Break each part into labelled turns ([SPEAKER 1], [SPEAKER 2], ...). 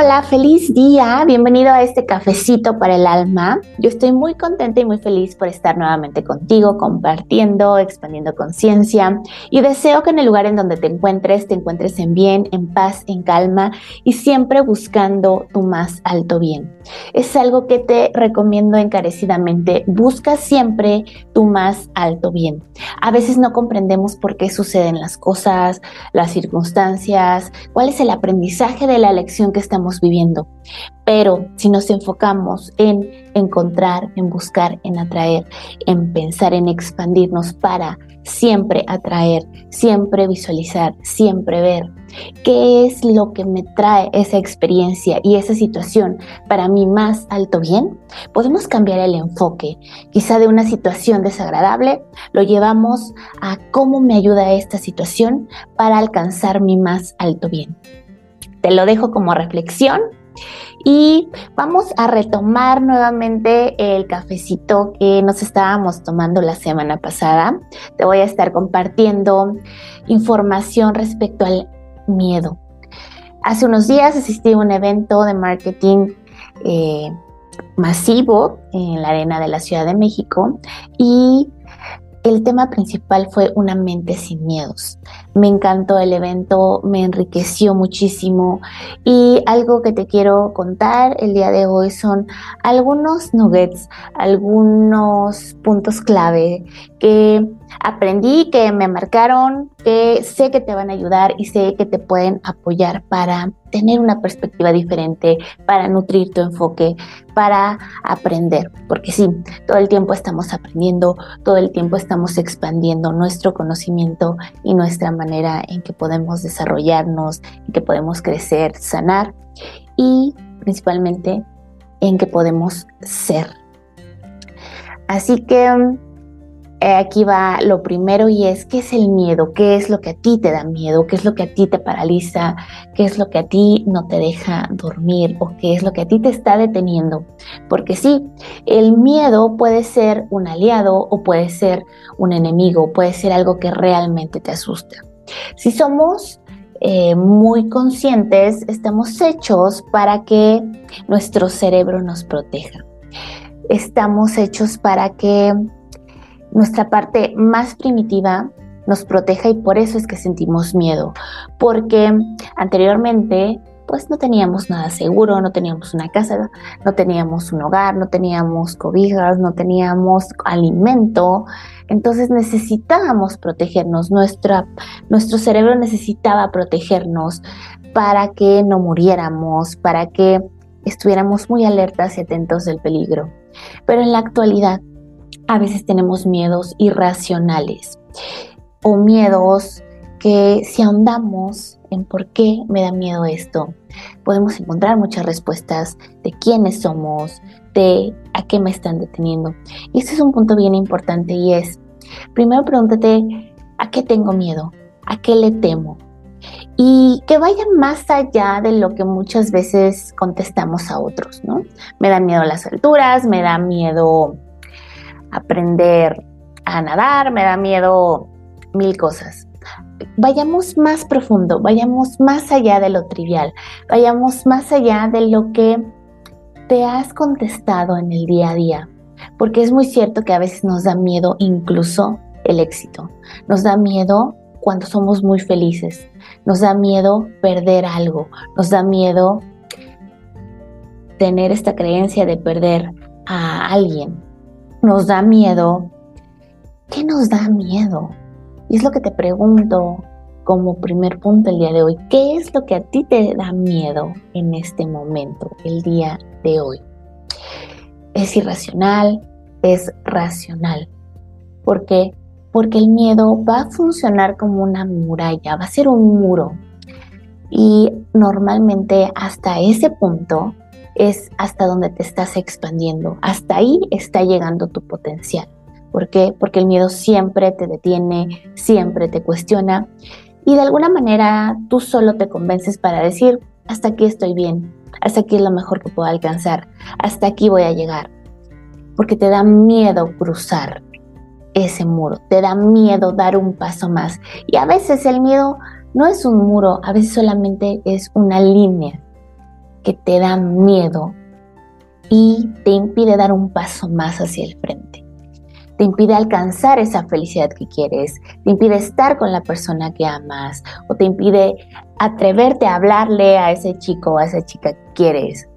[SPEAKER 1] Hola, feliz día. Bienvenido a este cafecito para el alma. Yo estoy muy contenta y muy feliz por estar nuevamente contigo, compartiendo, expandiendo conciencia y deseo que en el lugar en donde te encuentres te encuentres en bien, en paz, en calma y siempre buscando tu más alto bien. Es algo que te recomiendo encarecidamente. Busca siempre tu más alto bien. A veces no comprendemos por qué suceden las cosas, las circunstancias, cuál es el aprendizaje de la lección que estamos viviendo. Pero si nos enfocamos en encontrar, en buscar, en atraer, en pensar, en expandirnos para siempre atraer, siempre visualizar, siempre ver qué es lo que me trae esa experiencia y esa situación para mi más alto bien, podemos cambiar el enfoque. Quizá de una situación desagradable lo llevamos a cómo me ayuda esta situación para alcanzar mi más alto bien. Te lo dejo como reflexión y vamos a retomar nuevamente el cafecito que nos estábamos tomando la semana pasada. Te voy a estar compartiendo información respecto al miedo. Hace unos días asistí a un evento de marketing eh, masivo en la arena de la Ciudad de México y el tema principal fue una mente sin miedos. Me encantó el evento, me enriqueció muchísimo y algo que te quiero contar el día de hoy son algunos nuggets, algunos puntos clave que aprendí, que me marcaron, que sé que te van a ayudar y sé que te pueden apoyar para tener una perspectiva diferente, para nutrir tu enfoque, para aprender. Porque sí, todo el tiempo estamos aprendiendo, todo el tiempo estamos expandiendo nuestro conocimiento y nuestra manera en que podemos desarrollarnos, en que podemos crecer, sanar y principalmente en que podemos ser. Así que aquí va lo primero y es, ¿qué es el miedo? ¿Qué es lo que a ti te da miedo? ¿Qué es lo que a ti te paraliza? ¿Qué es lo que a ti no te deja dormir? ¿O qué es lo que a ti te está deteniendo? Porque sí, el miedo puede ser un aliado o puede ser un enemigo, puede ser algo que realmente te asusta. Si somos eh, muy conscientes, estamos hechos para que nuestro cerebro nos proteja. Estamos hechos para que nuestra parte más primitiva nos proteja y por eso es que sentimos miedo, porque anteriormente pues no teníamos nada seguro, no teníamos una casa, no teníamos un hogar, no teníamos cobijas, no teníamos alimento, entonces necesitábamos protegernos, nuestro cerebro necesitaba protegernos para que no muriéramos, para que estuviéramos muy alertas y atentos del peligro. Pero en la actualidad a veces tenemos miedos irracionales o miedos que si ahondamos en por qué me da miedo esto, podemos encontrar muchas respuestas de quiénes somos, de a qué me están deteniendo. Y este es un punto bien importante y es, primero pregúntate, ¿a qué tengo miedo? ¿A qué le temo? Y que vaya más allá de lo que muchas veces contestamos a otros, ¿no? Me da miedo las alturas, me da miedo aprender a nadar, me da miedo mil cosas. Vayamos más profundo, vayamos más allá de lo trivial, vayamos más allá de lo que te has contestado en el día a día, porque es muy cierto que a veces nos da miedo incluso el éxito, nos da miedo cuando somos muy felices, nos da miedo perder algo, nos da miedo tener esta creencia de perder a alguien, nos da miedo. ¿Qué nos da miedo? Y es lo que te pregunto como primer punto el día de hoy. ¿Qué es lo que a ti te da miedo en este momento, el día de hoy? ¿Es irracional? ¿Es racional? ¿Por qué? Porque el miedo va a funcionar como una muralla, va a ser un muro. Y normalmente hasta ese punto es hasta donde te estás expandiendo. Hasta ahí está llegando tu potencial. ¿Por qué? Porque el miedo siempre te detiene, siempre te cuestiona y de alguna manera tú solo te convences para decir, hasta aquí estoy bien, hasta aquí es lo mejor que puedo alcanzar, hasta aquí voy a llegar. Porque te da miedo cruzar ese muro, te da miedo dar un paso más. Y a veces el miedo no es un muro, a veces solamente es una línea que te da miedo y te impide dar un paso más hacia el frente. Te impide alcanzar esa felicidad que quieres, te impide estar con la persona que amas o te impide atreverte a hablarle a ese chico o a esa chica que quieres.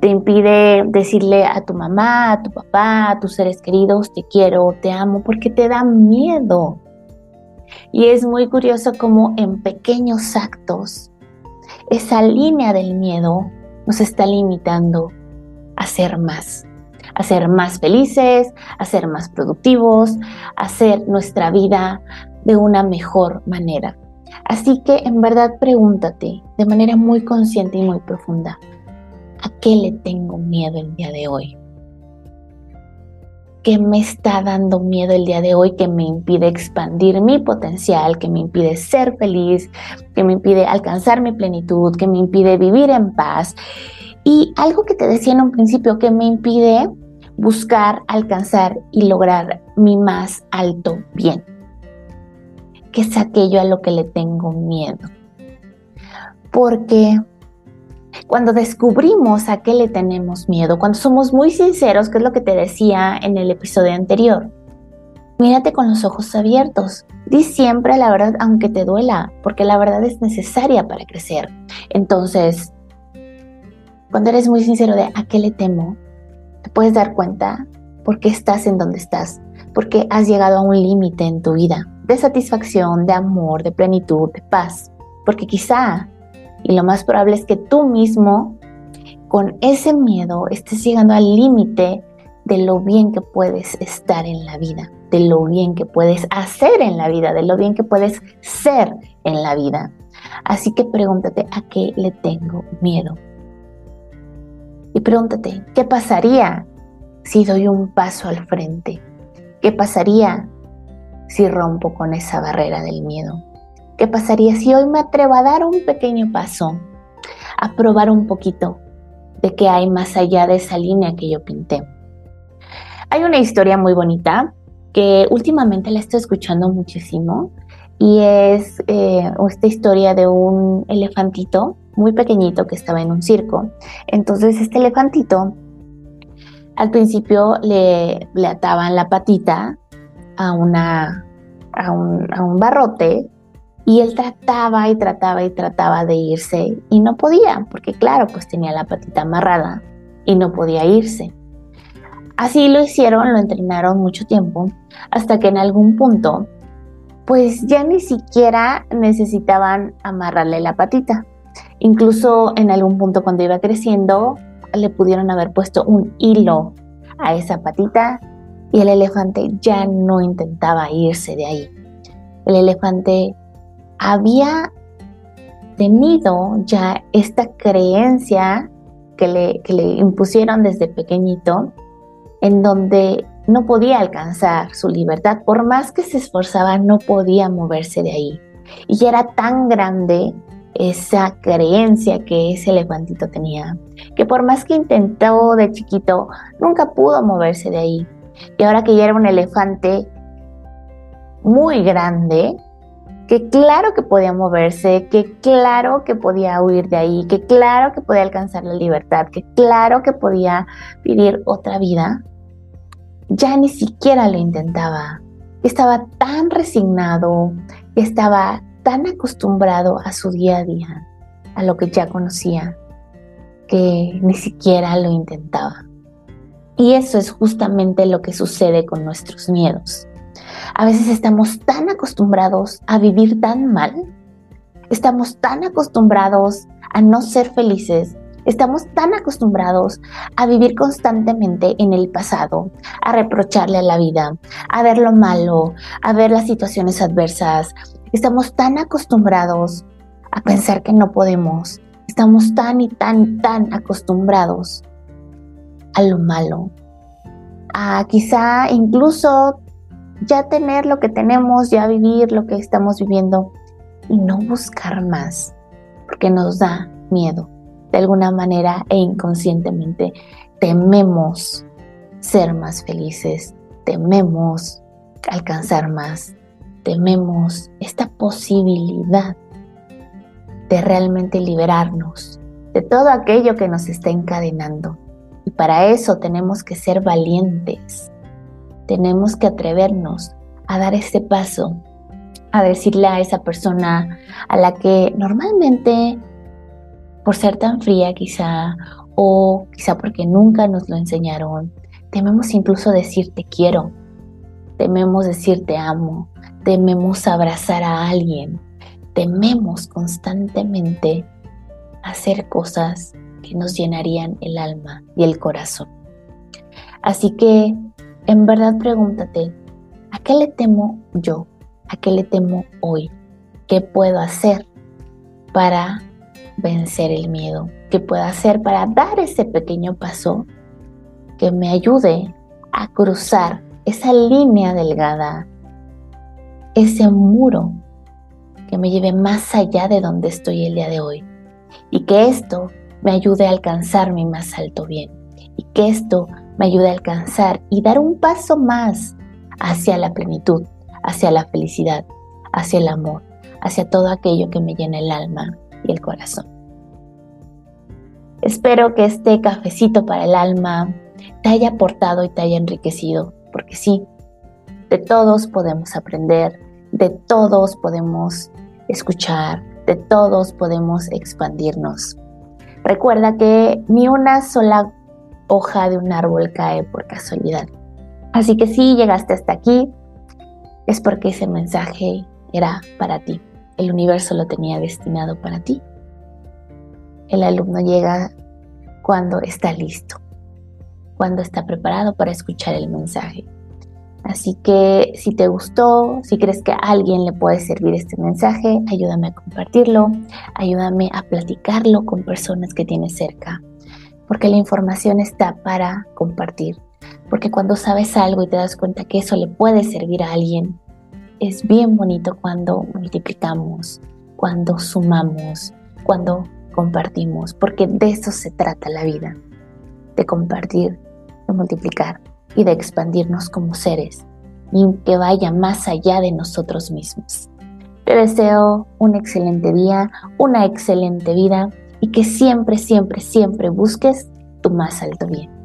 [SPEAKER 1] Te impide decirle a tu mamá, a tu papá, a tus seres queridos, te quiero, te amo, porque te da miedo. Y es muy curioso cómo en pequeños actos esa línea del miedo nos está limitando a ser más, a ser más felices, a ser más productivos, a hacer nuestra vida de una mejor manera. Así que en verdad pregúntate de manera muy consciente y muy profunda, ¿a qué le tengo miedo el día de hoy? ¿Qué me está dando miedo el día de hoy que me impide expandir mi potencial, que me impide ser feliz, que me impide alcanzar mi plenitud, que me impide vivir en paz? Y algo que te decía en un principio que me impide buscar, alcanzar y lograr mi más alto bien. ¿Qué es aquello a lo que le tengo miedo? Porque cuando descubrimos a qué le tenemos miedo, cuando somos muy sinceros, que es lo que te decía en el episodio anterior, mírate con los ojos abiertos. Di siempre la verdad aunque te duela, porque la verdad es necesaria para crecer. Entonces, cuando eres muy sincero de a qué le temo, te puedes dar cuenta por qué estás en donde estás, porque has llegado a un límite en tu vida de satisfacción, de amor, de plenitud, de paz, porque quizá y lo más probable es que tú mismo, con ese miedo, estés llegando al límite de lo bien que puedes estar en la vida, de lo bien que puedes hacer en la vida, de lo bien que puedes ser en la vida. Así que pregúntate a qué le tengo miedo. Y pregúntate, ¿qué pasaría si doy un paso al frente? ¿Qué pasaría si rompo con esa barrera del miedo? ¿Qué pasaría si hoy me atrevo a dar un pequeño paso, a probar un poquito de qué hay más allá de esa línea que yo pinté? Hay una historia muy bonita que últimamente la estoy escuchando muchísimo y es eh, esta historia de un elefantito muy pequeñito que estaba en un circo. Entonces este elefantito al principio le, le ataban la patita a, una, a, un, a un barrote y él trataba y trataba y trataba de irse y no podía, porque claro, pues tenía la patita amarrada y no podía irse. Así lo hicieron, lo entrenaron mucho tiempo, hasta que en algún punto, pues ya ni siquiera necesitaban amarrarle la patita. Incluso en algún punto cuando iba creciendo, le pudieron haber puesto un hilo a esa patita y el elefante ya no intentaba irse de ahí. El elefante había tenido ya esta creencia que le, que le impusieron desde pequeñito, en donde no podía alcanzar su libertad, por más que se esforzaba, no podía moverse de ahí. Y era tan grande esa creencia que ese elefantito tenía, que por más que intentó de chiquito, nunca pudo moverse de ahí. Y ahora que ya era un elefante muy grande, que claro que podía moverse, que claro que podía huir de ahí, que claro que podía alcanzar la libertad, que claro que podía vivir otra vida, ya ni siquiera lo intentaba. Estaba tan resignado, estaba tan acostumbrado a su día a día, a lo que ya conocía, que ni siquiera lo intentaba. Y eso es justamente lo que sucede con nuestros miedos. A veces estamos tan acostumbrados a vivir tan mal, estamos tan acostumbrados a no ser felices, estamos tan acostumbrados a vivir constantemente en el pasado, a reprocharle a la vida, a ver lo malo, a ver las situaciones adversas. Estamos tan acostumbrados a pensar que no podemos. Estamos tan y tan, tan acostumbrados a lo malo, a quizá incluso ya tener lo que tenemos, ya vivir lo que estamos viviendo y no buscar más, porque nos da miedo. De alguna manera e inconscientemente tememos ser más felices, tememos alcanzar más, tememos esta posibilidad de realmente liberarnos de todo aquello que nos está encadenando. Y para eso tenemos que ser valientes. Tenemos que atrevernos a dar ese paso, a decirle a esa persona a la que normalmente, por ser tan fría quizá, o quizá porque nunca nos lo enseñaron, tememos incluso decir te quiero, tememos decir te amo, tememos abrazar a alguien, tememos constantemente hacer cosas que nos llenarían el alma y el corazón. Así que, en verdad pregúntate, ¿a qué le temo yo? ¿A qué le temo hoy? ¿Qué puedo hacer para vencer el miedo? ¿Qué puedo hacer para dar ese pequeño paso que me ayude a cruzar esa línea delgada, ese muro que me lleve más allá de donde estoy el día de hoy? Y que esto me ayude a alcanzar mi más alto bien. Y que esto me ayude a alcanzar y dar un paso más hacia la plenitud, hacia la felicidad, hacia el amor, hacia todo aquello que me llena el alma y el corazón. Espero que este cafecito para el alma te haya aportado y te haya enriquecido, porque sí, de todos podemos aprender, de todos podemos escuchar, de todos podemos expandirnos. Recuerda que ni una sola hoja de un árbol cae por casualidad. Así que si llegaste hasta aquí, es porque ese mensaje era para ti. El universo lo tenía destinado para ti. El alumno llega cuando está listo, cuando está preparado para escuchar el mensaje. Así que si te gustó, si crees que a alguien le puede servir este mensaje, ayúdame a compartirlo, ayúdame a platicarlo con personas que tienes cerca, porque la información está para compartir. Porque cuando sabes algo y te das cuenta que eso le puede servir a alguien, es bien bonito cuando multiplicamos, cuando sumamos, cuando compartimos, porque de eso se trata la vida, de compartir, de multiplicar y de expandirnos como seres y que vaya más allá de nosotros mismos. Te deseo un excelente día, una excelente vida y que siempre, siempre, siempre busques tu más alto bien.